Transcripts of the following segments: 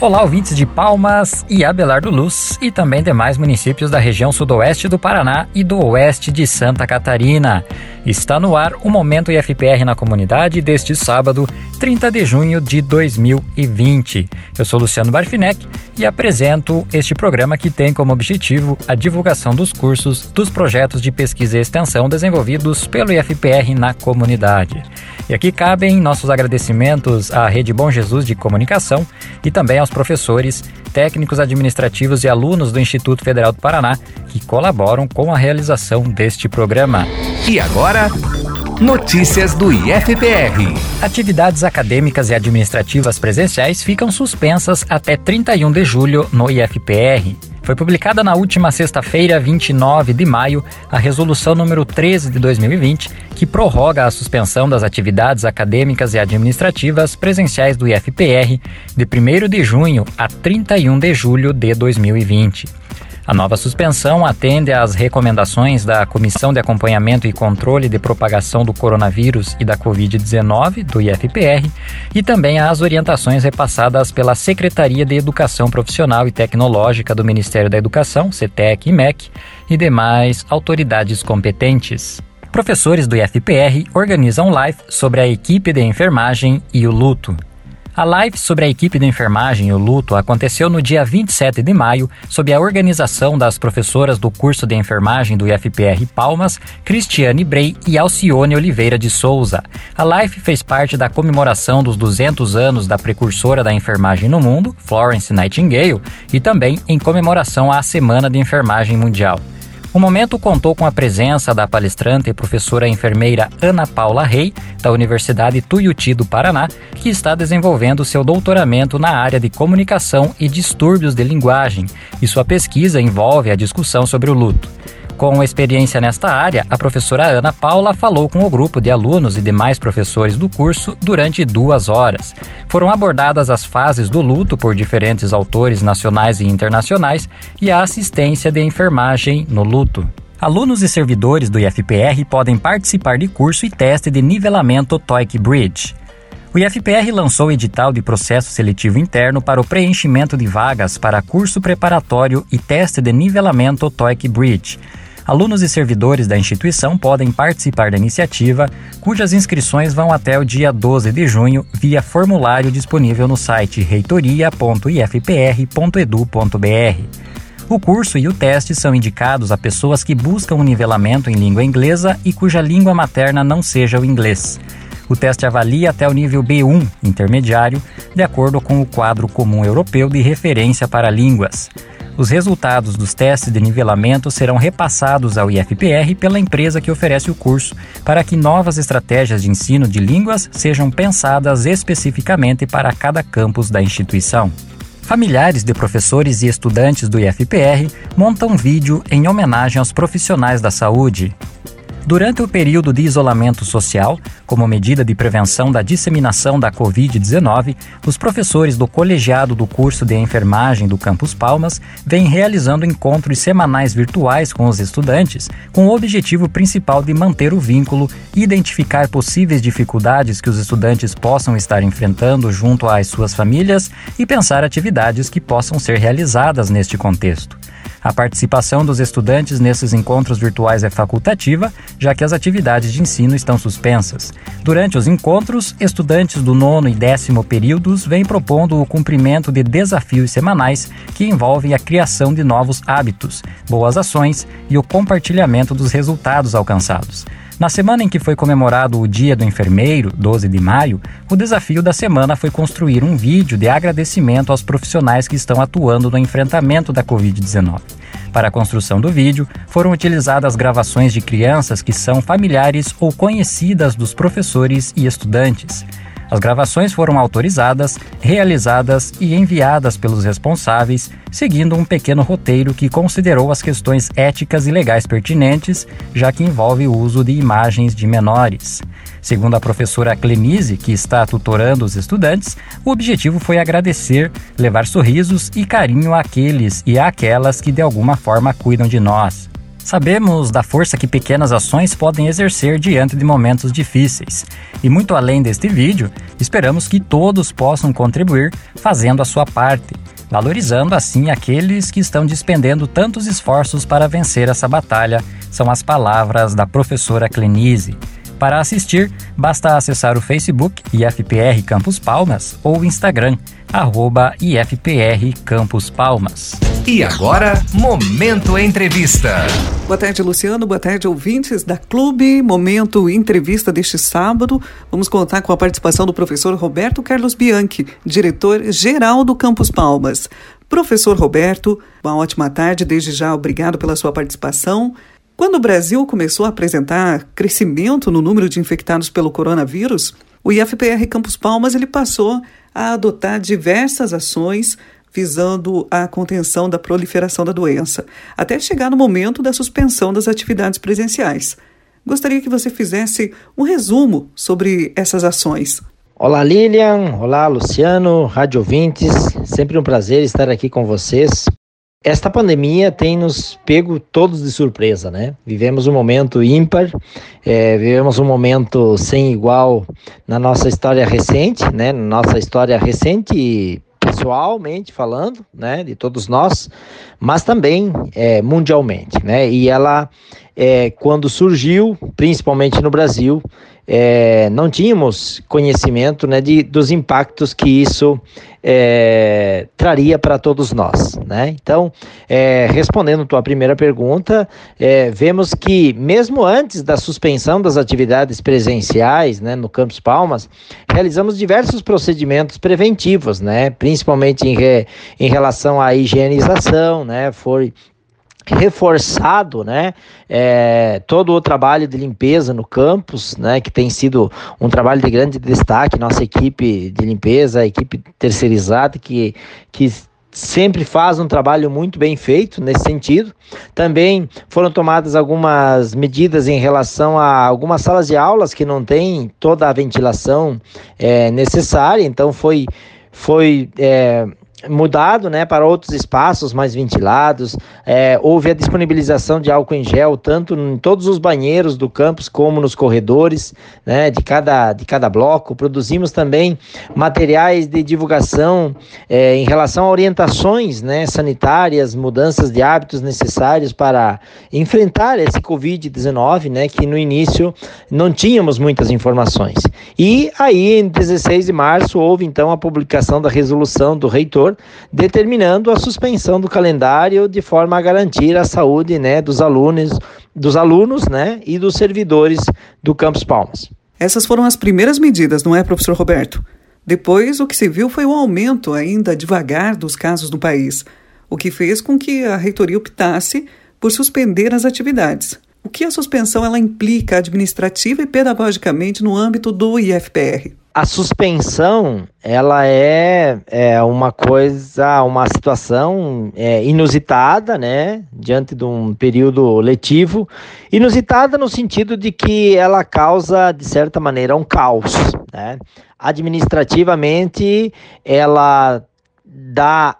Olá, ouvintes de Palmas e Abelardo Luz e também demais municípios da região sudoeste do Paraná e do oeste de Santa Catarina. Está no ar o Momento IFPR na comunidade deste sábado, 30 de junho de 2020. Eu sou Luciano Barfinec e apresento este programa que tem como objetivo a divulgação dos cursos dos projetos de pesquisa e extensão desenvolvidos pelo IFPR na comunidade. E aqui cabem nossos agradecimentos à Rede Bom Jesus de Comunicação e também aos professores, técnicos administrativos e alunos do Instituto Federal do Paraná que colaboram com a realização deste programa. E agora, notícias do IFPR. Atividades acadêmicas e administrativas presenciais ficam suspensas até 31 de julho no IFPR. Foi publicada na última sexta-feira, 29 de maio, a resolução número 13 de 2020, que prorroga a suspensão das atividades acadêmicas e administrativas presenciais do IFPR de 1 de junho a 31 de julho de 2020. A nova suspensão atende às recomendações da Comissão de Acompanhamento e Controle de Propagação do Coronavírus e da Covid-19, do IFPR, e também às orientações repassadas pela Secretaria de Educação Profissional e Tecnológica do Ministério da Educação, CETEC e MEC, e demais autoridades competentes. Professores do IFPR organizam live sobre a equipe de enfermagem e o luto. A live sobre a equipe de enfermagem e o luto aconteceu no dia 27 de maio, sob a organização das professoras do curso de enfermagem do IFPR Palmas, Cristiane Brey e Alcione Oliveira de Souza. A live fez parte da comemoração dos 200 anos da precursora da enfermagem no mundo, Florence Nightingale, e também em comemoração à Semana de Enfermagem Mundial. O momento contou com a presença da palestrante e professora enfermeira Ana Paula Rei, da Universidade Tuiuti do Paraná, que está desenvolvendo seu doutoramento na área de comunicação e distúrbios de linguagem, e sua pesquisa envolve a discussão sobre o luto. Com experiência nesta área, a professora Ana Paula falou com o grupo de alunos e demais professores do curso durante duas horas. Foram abordadas as fases do luto por diferentes autores nacionais e internacionais e a assistência de enfermagem no luto. Alunos e servidores do IFPR podem participar de curso e teste de nivelamento TOEIC Bridge. O IFPR lançou o edital de processo seletivo interno para o preenchimento de vagas para curso preparatório e teste de nivelamento TOEIC Bridge. Alunos e servidores da instituição podem participar da iniciativa, cujas inscrições vão até o dia 12 de junho via formulário disponível no site reitoria.ifpr.edu.br. O curso e o teste são indicados a pessoas que buscam um nivelamento em língua inglesa e cuja língua materna não seja o inglês. O teste avalia até o nível B1 intermediário, de acordo com o quadro comum europeu de referência para línguas. Os resultados dos testes de nivelamento serão repassados ao IFPR pela empresa que oferece o curso, para que novas estratégias de ensino de línguas sejam pensadas especificamente para cada campus da instituição. Familiares de professores e estudantes do IFPR montam vídeo em homenagem aos profissionais da saúde. Durante o período de isolamento social, como medida de prevenção da disseminação da Covid-19, os professores do colegiado do curso de enfermagem do Campus Palmas vêm realizando encontros semanais virtuais com os estudantes, com o objetivo principal de manter o vínculo, identificar possíveis dificuldades que os estudantes possam estar enfrentando junto às suas famílias e pensar atividades que possam ser realizadas neste contexto. A participação dos estudantes nesses encontros virtuais é facultativa, já que as atividades de ensino estão suspensas. Durante os encontros, estudantes do nono e décimo períodos vêm propondo o cumprimento de desafios semanais que envolvem a criação de novos hábitos, boas ações e o compartilhamento dos resultados alcançados. Na semana em que foi comemorado o Dia do Enfermeiro, 12 de maio, o desafio da semana foi construir um vídeo de agradecimento aos profissionais que estão atuando no enfrentamento da Covid-19. Para a construção do vídeo, foram utilizadas gravações de crianças que são familiares ou conhecidas dos professores e estudantes. As gravações foram autorizadas, realizadas e enviadas pelos responsáveis, seguindo um pequeno roteiro que considerou as questões éticas e legais pertinentes, já que envolve o uso de imagens de menores. Segundo a professora Clenise, que está tutorando os estudantes, o objetivo foi agradecer, levar sorrisos e carinho àqueles e àquelas que de alguma forma cuidam de nós. Sabemos da força que pequenas ações podem exercer diante de momentos difíceis. E muito além deste vídeo, esperamos que todos possam contribuir fazendo a sua parte, valorizando assim aqueles que estão despendendo tantos esforços para vencer essa batalha, são as palavras da professora Clenise. Para assistir, basta acessar o Facebook IFPR Campus Palmas ou o Instagram, arroba IFPR Campus Palmas. E agora, Momento Entrevista. Boa tarde, Luciano. Boa tarde, ouvintes da Clube. Momento Entrevista deste sábado. Vamos contar com a participação do professor Roberto Carlos Bianchi, diretor-geral do Campus Palmas. Professor Roberto, uma ótima tarde. Desde já, obrigado pela sua participação. Quando o Brasil começou a apresentar crescimento no número de infectados pelo coronavírus, o IFPR Campus Palmas ele passou a adotar diversas ações visando a contenção da proliferação da doença, até chegar no momento da suspensão das atividades presenciais. Gostaria que você fizesse um resumo sobre essas ações. Olá Lilian, olá Luciano, rádio ouvintes, sempre um prazer estar aqui com vocês esta pandemia tem nos pego todos de surpresa, né? Vivemos um momento ímpar, é, vivemos um momento sem igual na nossa história recente, né? Na nossa história recente, pessoalmente falando, né? De todos nós, mas também é, mundialmente, né? E ela, é, quando surgiu, principalmente no Brasil, é, não tínhamos conhecimento né, de, dos impactos que isso é, traria para todos nós. Né? Então, é, respondendo tua primeira pergunta, é, vemos que mesmo antes da suspensão das atividades presenciais né, no Campus Palmas, realizamos diversos procedimentos preventivos, né, principalmente em, re, em relação à higienização, né, foi reforçado, né, é, todo o trabalho de limpeza no campus, né, que tem sido um trabalho de grande destaque, nossa equipe de limpeza, a equipe terceirizada que, que sempre faz um trabalho muito bem feito nesse sentido. Também foram tomadas algumas medidas em relação a algumas salas de aulas que não têm toda a ventilação é, necessária, então foi foi é, mudado né, para outros espaços mais ventilados. É, houve a disponibilização de álcool em gel, tanto em todos os banheiros do campus como nos corredores né, de, cada, de cada bloco. Produzimos também materiais de divulgação é, em relação a orientações né, sanitárias, mudanças de hábitos necessários para enfrentar esse Covid-19, né, que no início não tínhamos muitas informações. E aí, em 16 de março, houve então a publicação da resolução do reitor determinando a suspensão do calendário de forma a garantir a saúde né, dos alunos, dos alunos né, e dos servidores do Campus Palmas. Essas foram as primeiras medidas, não é, professor Roberto? Depois, o que se viu foi o aumento ainda devagar dos casos no país, o que fez com que a reitoria optasse por suspender as atividades. O que a suspensão ela implica administrativa e pedagogicamente no âmbito do IFPR? A suspensão ela é, é uma coisa, uma situação é, inusitada, né, diante de um período letivo, inusitada no sentido de que ela causa de certa maneira um caos, né? Administrativamente, ela dá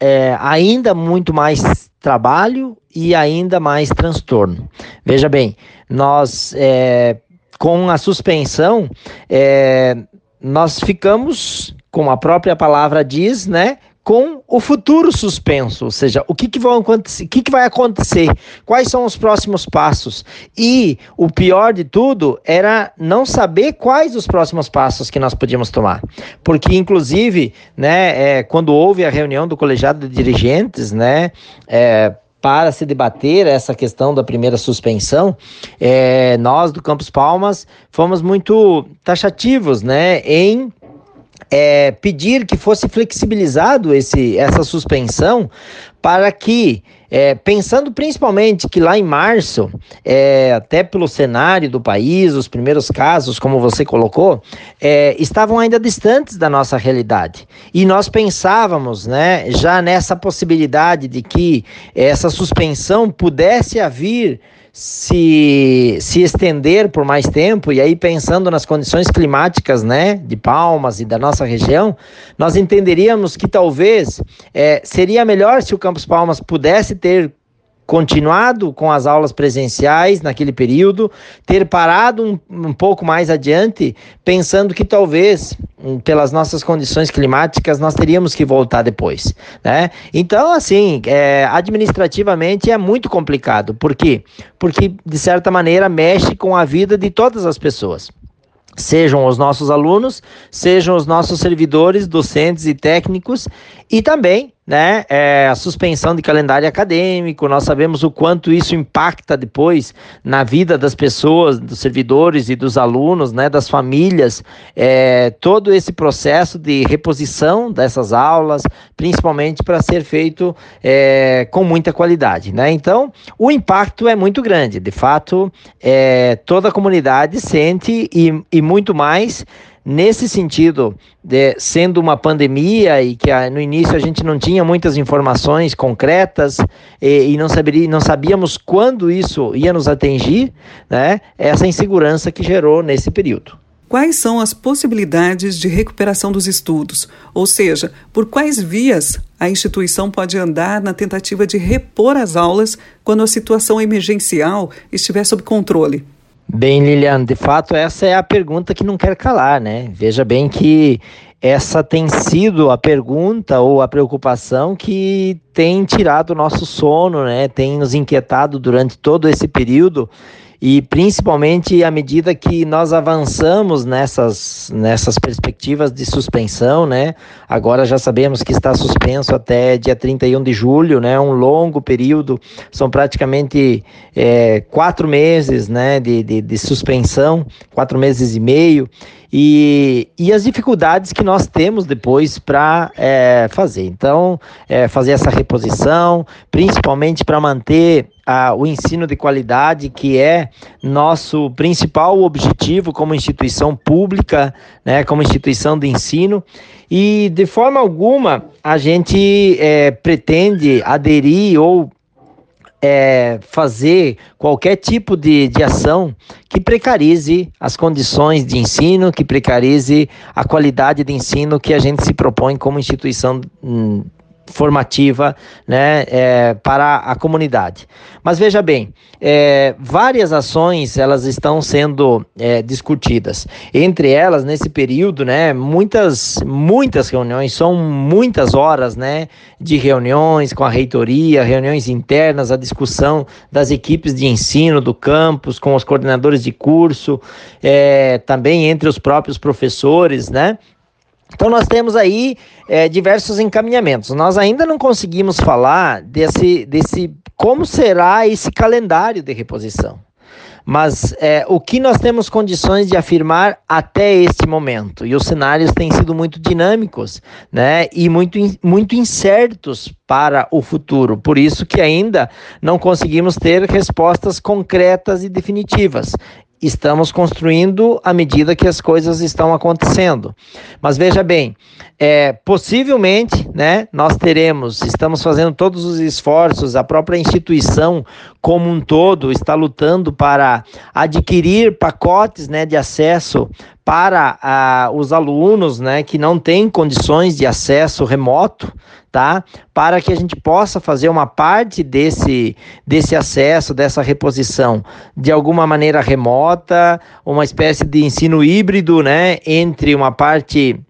é, ainda muito mais trabalho e ainda mais transtorno. Veja bem, nós é, com a suspensão, é, nós ficamos, como a própria palavra diz, né? Com o futuro suspenso, ou seja, o que, que, vai acontecer, o que, que vai acontecer, quais são os próximos passos. E o pior de tudo era não saber quais os próximos passos que nós podíamos tomar. Porque, inclusive, né, é, quando houve a reunião do colegiado de dirigentes, né, é, para se debater essa questão da primeira suspensão, é, nós do Campos Palmas fomos muito taxativos né, em é, pedir que fosse flexibilizado esse, essa suspensão para que, é, pensando principalmente que lá em março, é, até pelo cenário do país, os primeiros casos, como você colocou, é, estavam ainda distantes da nossa realidade. E nós pensávamos, né, já nessa possibilidade de que essa suspensão pudesse haver se, se estender por mais tempo, e aí pensando nas condições climáticas né, de Palmas e da nossa região, nós entenderíamos que talvez é, seria melhor se o Campus Palmas pudesse ter continuado com as aulas presenciais naquele período, ter parado um, um pouco mais adiante, pensando que talvez, pelas nossas condições climáticas, nós teríamos que voltar depois. Né? Então, assim, é, administrativamente é muito complicado. Por quê? Porque, de certa maneira, mexe com a vida de todas as pessoas sejam os nossos alunos, sejam os nossos servidores, docentes e técnicos, e também né, é, a suspensão de calendário acadêmico, nós sabemos o quanto isso impacta depois na vida das pessoas, dos servidores e dos alunos, né, das famílias, é, todo esse processo de reposição dessas aulas, principalmente para ser feito é, com muita qualidade. Né? Então, o impacto é muito grande, de fato, é, toda a comunidade sente e, e muito mais Nesse sentido, de, sendo uma pandemia e que a, no início a gente não tinha muitas informações concretas e, e não, saberia, não sabíamos quando isso ia nos atingir, né, essa insegurança que gerou nesse período. Quais são as possibilidades de recuperação dos estudos? Ou seja, por quais vias a instituição pode andar na tentativa de repor as aulas quando a situação emergencial estiver sob controle? Bem, Lilian, de fato essa é a pergunta que não quer calar, né? Veja bem que essa tem sido a pergunta ou a preocupação que tem tirado o nosso sono, né? Tem nos inquietado durante todo esse período e principalmente à medida que nós avançamos nessas, nessas perspectivas de suspensão, né? Agora já sabemos que está suspenso até dia 31 de julho, né? Um longo período, são praticamente é, quatro meses, né? De, de, de suspensão, quatro meses e meio e, e as dificuldades que nós temos depois para é, fazer. Então, é, fazer essa reposição, principalmente para manter o ensino de qualidade, que é nosso principal objetivo como instituição pública, né, como instituição de ensino. E de forma alguma a gente é, pretende aderir ou é, fazer qualquer tipo de, de ação que precarize as condições de ensino, que precarize a qualidade de ensino que a gente se propõe como instituição hum, formativa né, é, para a comunidade. Mas veja bem, é, várias ações elas estão sendo é, discutidas. Entre elas, nesse período, né, muitas, muitas reuniões, são muitas horas né, de reuniões com a reitoria, reuniões internas, a discussão das equipes de ensino do campus, com os coordenadores de curso, é, também entre os próprios professores, né? Então nós temos aí é, diversos encaminhamentos. Nós ainda não conseguimos falar desse, desse como será esse calendário de reposição. Mas é, o que nós temos condições de afirmar até este momento, e os cenários têm sido muito dinâmicos né, e muito, muito incertos para o futuro, por isso que ainda não conseguimos ter respostas concretas e definitivas estamos construindo à medida que as coisas estão acontecendo. Mas veja bem, é, possivelmente, né, nós teremos, estamos fazendo todos os esforços, a própria instituição como um todo está lutando para adquirir pacotes, né, de acesso para ah, os alunos, né, que não têm condições de acesso remoto, tá? Para que a gente possa fazer uma parte desse, desse acesso, dessa reposição, de alguma maneira remota, uma espécie de ensino híbrido, né, entre uma parte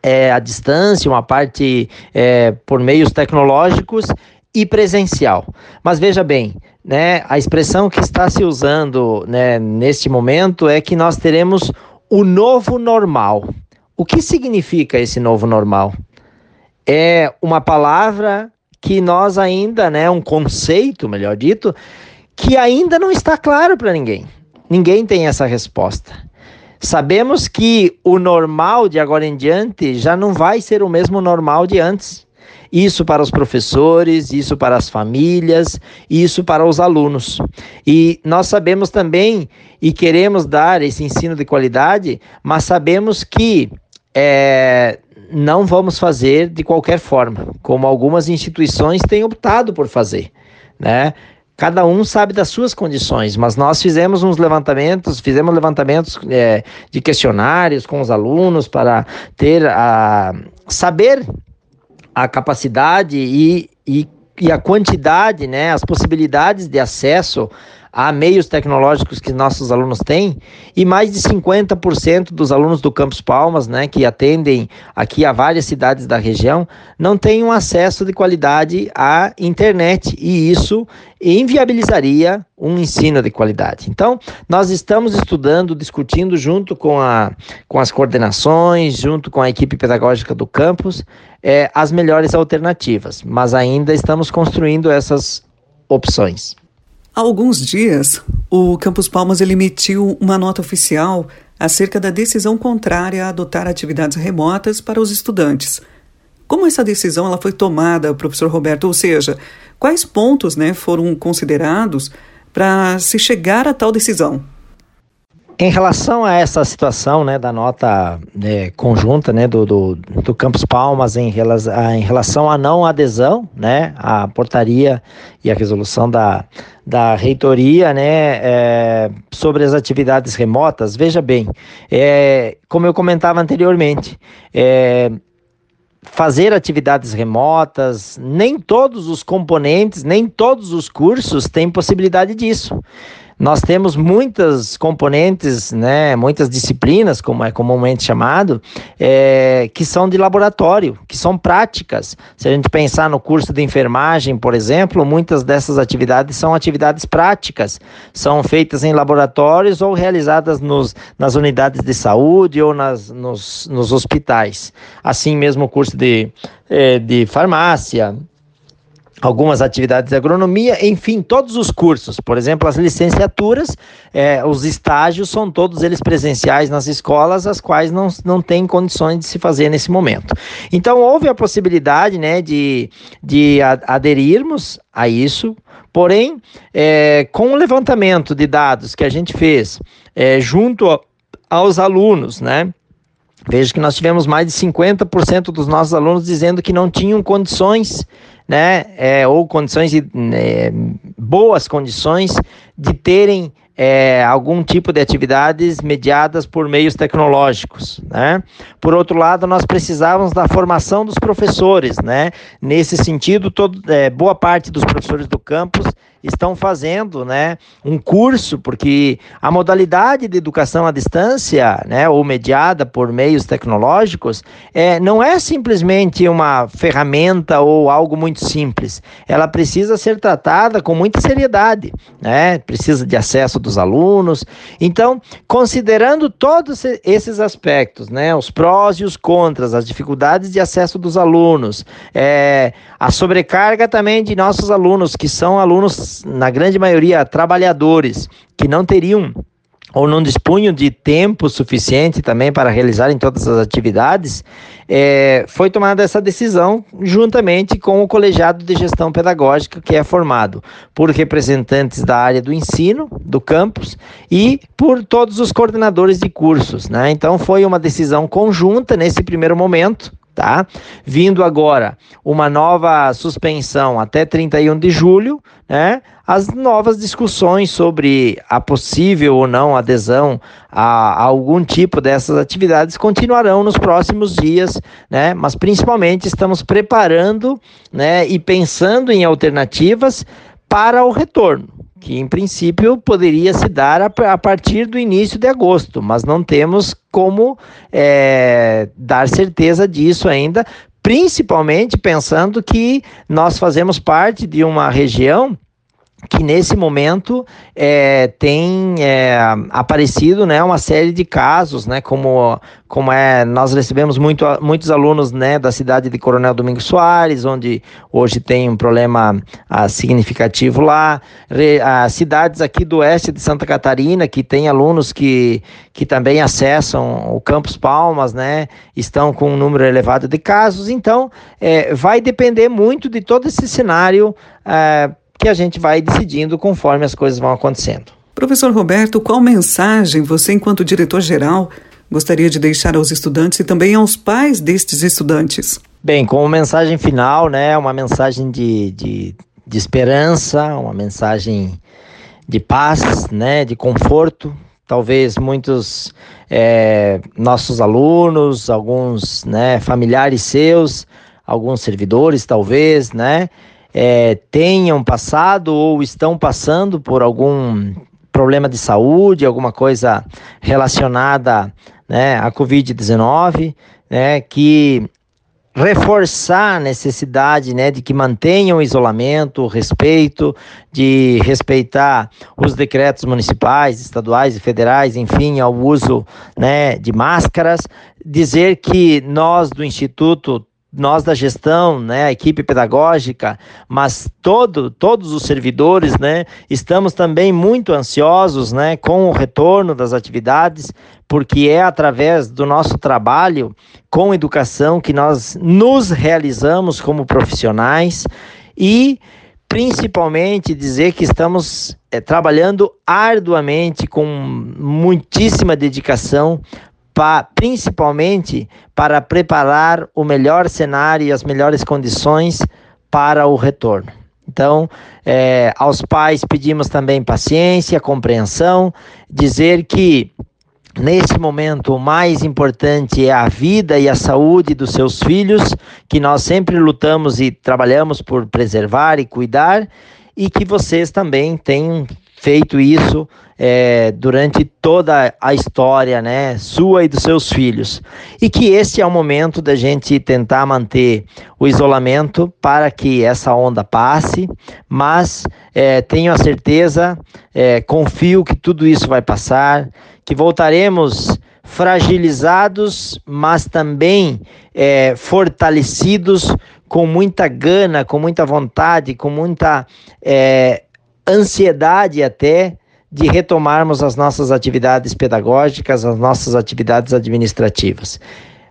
é, à distância, uma parte é, por meios tecnológicos e presencial. Mas veja bem, né, a expressão que está se usando né, neste momento é que nós teremos o novo normal. O que significa esse novo normal? É uma palavra que nós ainda, né, um conceito, melhor dito, que ainda não está claro para ninguém. Ninguém tem essa resposta. Sabemos que o normal de agora em diante já não vai ser o mesmo normal de antes. Isso para os professores, isso para as famílias, isso para os alunos. E nós sabemos também e queremos dar esse ensino de qualidade, mas sabemos que é, não vamos fazer de qualquer forma, como algumas instituições têm optado por fazer, né? Cada um sabe das suas condições, mas nós fizemos uns levantamentos, fizemos levantamentos é, de questionários com os alunos para ter a saber a capacidade e, e e a quantidade, né, as possibilidades de acesso a meios tecnológicos que nossos alunos têm, e mais de 50% dos alunos do Campus Palmas, né, que atendem aqui a várias cidades da região, não têm um acesso de qualidade à internet, e isso inviabilizaria um ensino de qualidade. Então, nós estamos estudando, discutindo junto com, a, com as coordenações, junto com a equipe pedagógica do campus, é, as melhores alternativas, mas ainda estamos construindo essas opções. Há alguns dias, o Campus Palmas emitiu uma nota oficial acerca da decisão contrária a adotar atividades remotas para os estudantes. Como essa decisão ela foi tomada, professor Roberto? Ou seja, quais pontos né, foram considerados para se chegar a tal decisão? Em relação a essa situação né, da nota né, conjunta né, do, do, do, Campus Palmas em, em relação à não adesão né, à portaria e à resolução da, da reitoria né, é, sobre as atividades remotas, veja bem, é, como eu comentava anteriormente, é, fazer atividades remotas, nem todos os componentes, nem todos os cursos têm possibilidade disso. Nós temos muitas componentes, né, muitas disciplinas, como é comumente chamado, é, que são de laboratório, que são práticas. Se a gente pensar no curso de enfermagem, por exemplo, muitas dessas atividades são atividades práticas, são feitas em laboratórios ou realizadas nos, nas unidades de saúde ou nas, nos, nos hospitais. Assim mesmo o curso de, é, de farmácia, algumas atividades de agronomia, enfim, todos os cursos, por exemplo, as licenciaturas, é, os estágios são todos eles presenciais nas escolas, as quais não, não têm condições de se fazer nesse momento. Então, houve a possibilidade né, de, de aderirmos a isso, porém, é, com o levantamento de dados que a gente fez é, junto aos alunos, né? Veja que nós tivemos mais de 50% dos nossos alunos dizendo que não tinham condições né, é, ou condições de, é, boas condições de terem é, algum tipo de atividades mediadas por meios tecnológicos, né? Por outro lado, nós precisávamos da formação dos professores, né? Nesse sentido, todo, é, boa parte dos professores do campus estão fazendo, né, um curso, porque a modalidade de educação à distância, né, ou mediada por meios tecnológicos, é, não é simplesmente uma ferramenta ou algo muito simples. Ela precisa ser tratada com muita seriedade, né? Precisa de acesso dos alunos. Então, considerando todos esses aspectos, né, os prós e os contras, as dificuldades de acesso dos alunos, é, a sobrecarga também de nossos alunos, que são alunos, na grande maioria, trabalhadores, que não teriam ou não dispunham de tempo suficiente também para realizarem todas as atividades, é, foi tomada essa decisão juntamente com o colegiado de gestão pedagógica, que é formado por representantes da área do ensino, do campus, e por todos os coordenadores de cursos. Né? Então, foi uma decisão conjunta nesse primeiro momento tá? Vindo agora uma nova suspensão até 31 de julho, né? As novas discussões sobre a possível ou não adesão a, a algum tipo dessas atividades continuarão nos próximos dias, né? Mas principalmente estamos preparando, né, e pensando em alternativas para o retorno que em princípio poderia se dar a, partir do início de agosto, mas não temos como é, dar certeza disso ainda, principalmente pensando que nós fazemos parte de uma região que nesse momento é, tem é, aparecido né, uma série de casos, né, como, como é, nós recebemos muito, muitos alunos né, da cidade de Coronel Domingos Soares, onde hoje tem um problema ah, significativo lá, Re, ah, cidades aqui do oeste de Santa Catarina, que tem alunos que, que também acessam o Campus Palmas, né, estão com um número elevado de casos, então é, vai depender muito de todo esse cenário é, que a gente vai decidindo conforme as coisas vão acontecendo. Professor Roberto, qual mensagem você, enquanto diretor-geral, gostaria de deixar aos estudantes e também aos pais destes estudantes? Bem, como mensagem final, né, uma mensagem de, de, de esperança, uma mensagem de paz, né, de conforto. Talvez muitos é, nossos alunos, alguns né, familiares seus, alguns servidores, talvez, né, é, tenham passado ou estão passando por algum problema de saúde, alguma coisa relacionada né, à Covid-19, né, que reforçar a necessidade né, de que mantenham o isolamento, o respeito, de respeitar os decretos municipais, estaduais e federais, enfim, ao uso né, de máscaras, dizer que nós do Instituto nós da gestão, né, a equipe pedagógica, mas todo, todos os servidores, né, estamos também muito ansiosos, né, com o retorno das atividades, porque é através do nosso trabalho com educação que nós nos realizamos como profissionais e principalmente dizer que estamos é, trabalhando arduamente com muitíssima dedicação pa, principalmente para preparar o melhor cenário e as melhores condições para o retorno. Então, é, aos pais pedimos também paciência, compreensão, dizer que Nesse momento, o mais importante é a vida e a saúde dos seus filhos, que nós sempre lutamos e trabalhamos por preservar e cuidar, e que vocês também tenham feito isso é, durante toda a história, né, sua e dos seus filhos. E que este é o momento da gente tentar manter o isolamento para que essa onda passe, mas é, tenho a certeza, é, confio que tudo isso vai passar, que voltaremos fragilizados, mas também é, fortalecidos com muita gana, com muita vontade, com muita é, ansiedade até de retomarmos as nossas atividades pedagógicas, as nossas atividades administrativas.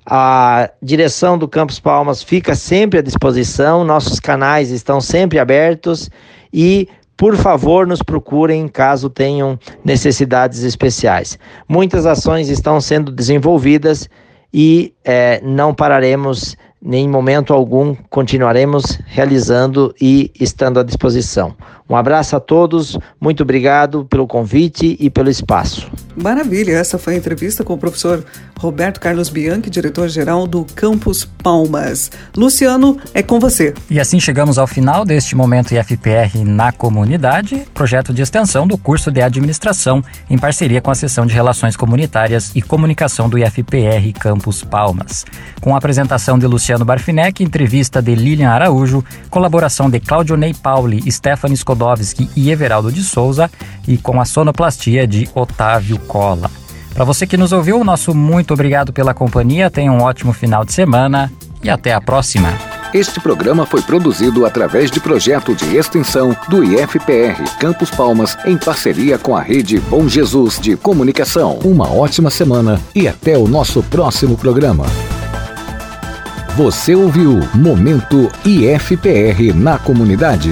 A direção do Campus Palmas fica sempre à disposição, nossos canais estão sempre abertos e, por favor, nos procurem caso tenham necessidades especiais. Muitas ações estão sendo desenvolvidas e é, não pararemos em momento algum, continuaremos realizando e estando à disposição. Um abraço a todos, muito obrigado pelo convite e pelo espaço. Maravilha, essa foi a entrevista com o professor Roberto Carlos Bianchi, diretor-geral do Campus Palmas. Luciano, é com você. E assim chegamos ao final deste momento IFPR na comunidade, projeto de extensão do curso de administração, em parceria com a seção de Relações Comunitárias e Comunicação do IFPR Campus Palmas. Com a apresentação de Luciano Barfinec, entrevista de Lilian Araújo, colaboração de Claudio Ney Pauli, Stephanie Skodowski e Everaldo de Souza e com a sonoplastia de Otávio Cola. Para você que nos ouviu, nosso muito obrigado pela companhia, tenha um ótimo final de semana e até a próxima. Este programa foi produzido através de projeto de extensão do IFPR Campos Palmas em parceria com a rede Bom Jesus de Comunicação. Uma ótima semana e até o nosso próximo programa. Você ouviu Momento IFPR na comunidade.